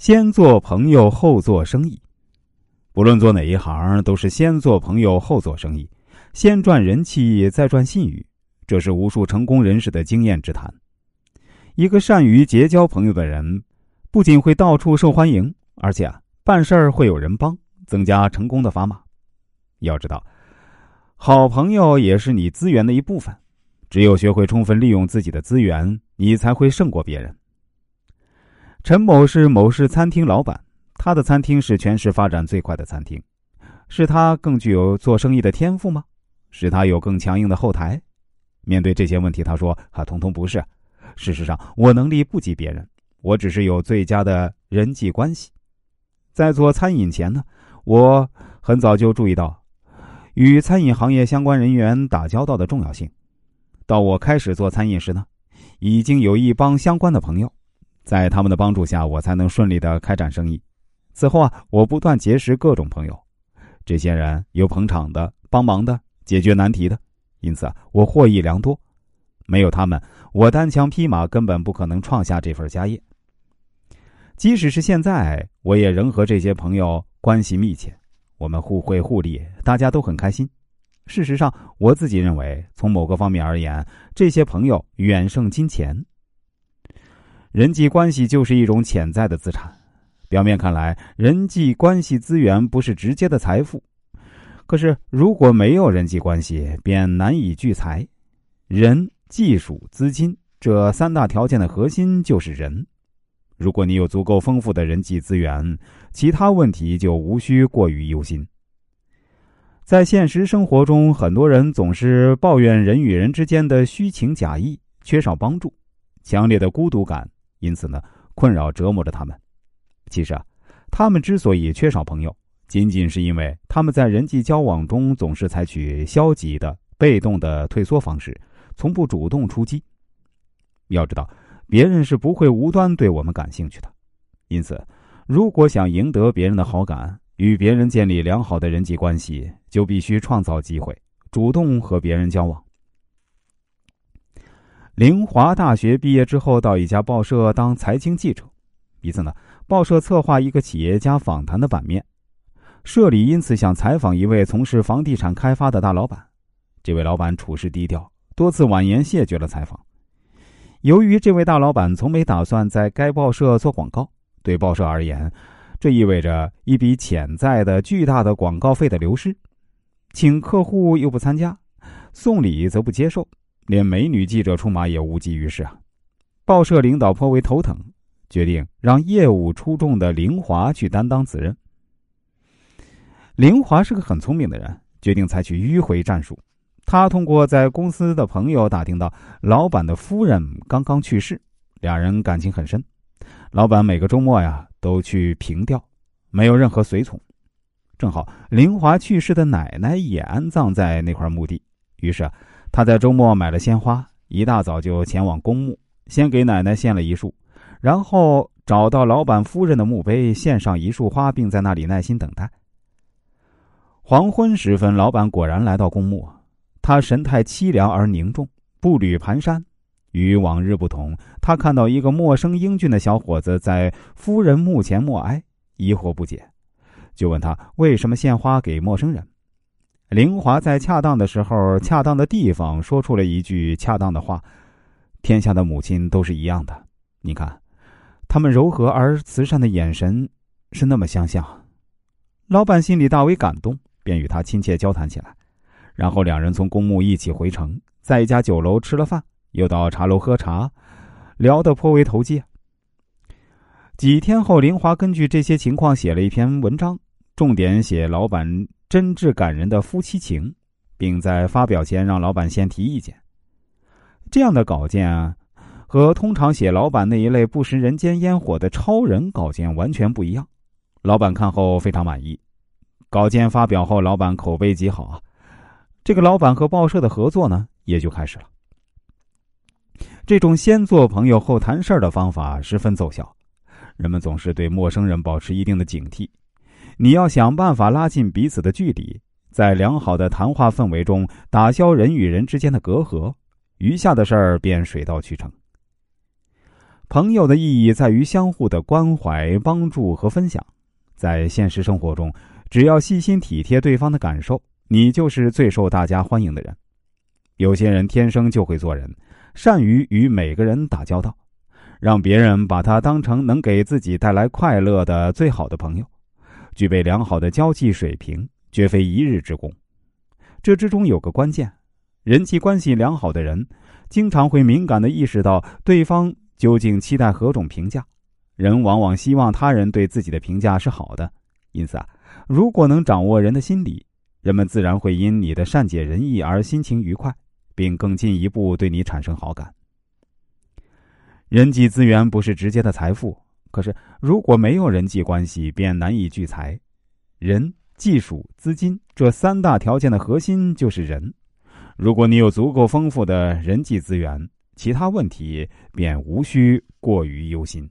先做朋友后做生意，不论做哪一行，都是先做朋友后做生意，先赚人气再赚信誉，这是无数成功人士的经验之谈。一个善于结交朋友的人，不仅会到处受欢迎，而且啊办事儿会有人帮，增加成功的砝码。要知道，好朋友也是你资源的一部分，只有学会充分利用自己的资源，你才会胜过别人。陈某是某市餐厅老板，他的餐厅是全市发展最快的餐厅，是他更具有做生意的天赋吗？是他有更强硬的后台？面对这些问题，他说：“啊，通通不是。事实上，我能力不及别人，我只是有最佳的人际关系。在做餐饮前呢，我很早就注意到与餐饮行业相关人员打交道的重要性。到我开始做餐饮时呢，已经有一帮相关的朋友。”在他们的帮助下，我才能顺利的开展生意。此后啊，我不断结识各种朋友，这些人有捧场的、帮忙的、解决难题的，因此啊，我获益良多。没有他们，我单枪匹马根本不可能创下这份家业。即使是现在，我也仍和这些朋友关系密切，我们互惠互利，大家都很开心。事实上，我自己认为，从某个方面而言，这些朋友远胜金钱。人际关系就是一种潜在的资产。表面看来，人际关系资源不是直接的财富，可是如果没有人际关系，便难以聚财。人、技术、资金这三大条件的核心就是人。如果你有足够丰富的人际资源，其他问题就无需过于忧心。在现实生活中，很多人总是抱怨人与人之间的虚情假意，缺少帮助，强烈的孤独感。因此呢，困扰折磨着他们。其实啊，他们之所以缺少朋友，仅仅是因为他们在人际交往中总是采取消极的、被动的退缩方式，从不主动出击。要知道，别人是不会无端对我们感兴趣的。因此，如果想赢得别人的好感，与别人建立良好的人际关系，就必须创造机会，主动和别人交往。林华大学毕业之后，到一家报社当财经记者。一次呢，报社策划一个企业家访谈的版面，社里因此想采访一位从事房地产开发的大老板。这位老板处事低调，多次婉言谢绝了采访。由于这位大老板从没打算在该报社做广告，对报社而言，这意味着一笔潜在的巨大的广告费的流失。请客户又不参加，送礼则不接受。连美女记者出马也无济于事啊！报社领导颇为头疼，决定让业务出众的林华去担当此任。林华是个很聪明的人，决定采取迂回战术。他通过在公司的朋友打听到，老板的夫人刚刚去世，两人感情很深。老板每个周末呀都去凭吊，没有任何随从。正好林华去世的奶奶也安葬在那块墓地，于是。他在周末买了鲜花，一大早就前往公墓，先给奶奶献了一束，然后找到老板夫人的墓碑，献上一束花，并在那里耐心等待。黄昏时分，老板果然来到公墓，他神态凄凉而凝重，步履蹒跚。与往日不同，他看到一个陌生英俊的小伙子在夫人墓前默哀，疑惑不解，就问他为什么献花给陌生人。林华在恰当的时候、恰当的地方说出了一句恰当的话：“天下的母亲都是一样的，你看，他们柔和而慈善的眼神是那么相像。”老板心里大为感动，便与他亲切交谈起来。然后两人从公墓一起回城，在一家酒楼吃了饭，又到茶楼喝茶，聊得颇为投机。几天后，林华根据这些情况写了一篇文章，重点写老板。真挚感人的夫妻情，并在发表前让老板先提意见。这样的稿件啊，和通常写老板那一类不食人间烟火的超人稿件完全不一样。老板看后非常满意。稿件发表后，老板口碑极好啊。这个老板和报社的合作呢，也就开始了。这种先做朋友后谈事儿的方法十分奏效。人们总是对陌生人保持一定的警惕。你要想办法拉近彼此的距离，在良好的谈话氛围中打消人与人之间的隔阂，余下的事儿便水到渠成。朋友的意义在于相互的关怀、帮助和分享。在现实生活中，只要细心体贴对方的感受，你就是最受大家欢迎的人。有些人天生就会做人，善于与每个人打交道，让别人把他当成能给自己带来快乐的最好的朋友，具备良好的交际水平，绝非一日之功。这之中有个关键，人际关系良好的人，经常会敏感的意识到对方究竟期待何种评价。人往往希望他人对自己的评价是好的，因此啊，如果能掌握人的心理，人们自然会因你的善解人意而心情愉快。并更进一步对你产生好感。人际资源不是直接的财富，可是如果没有人际关系，便难以聚财。人、技术、资金这三大条件的核心就是人。如果你有足够丰富的人际资源，其他问题便无需过于忧心。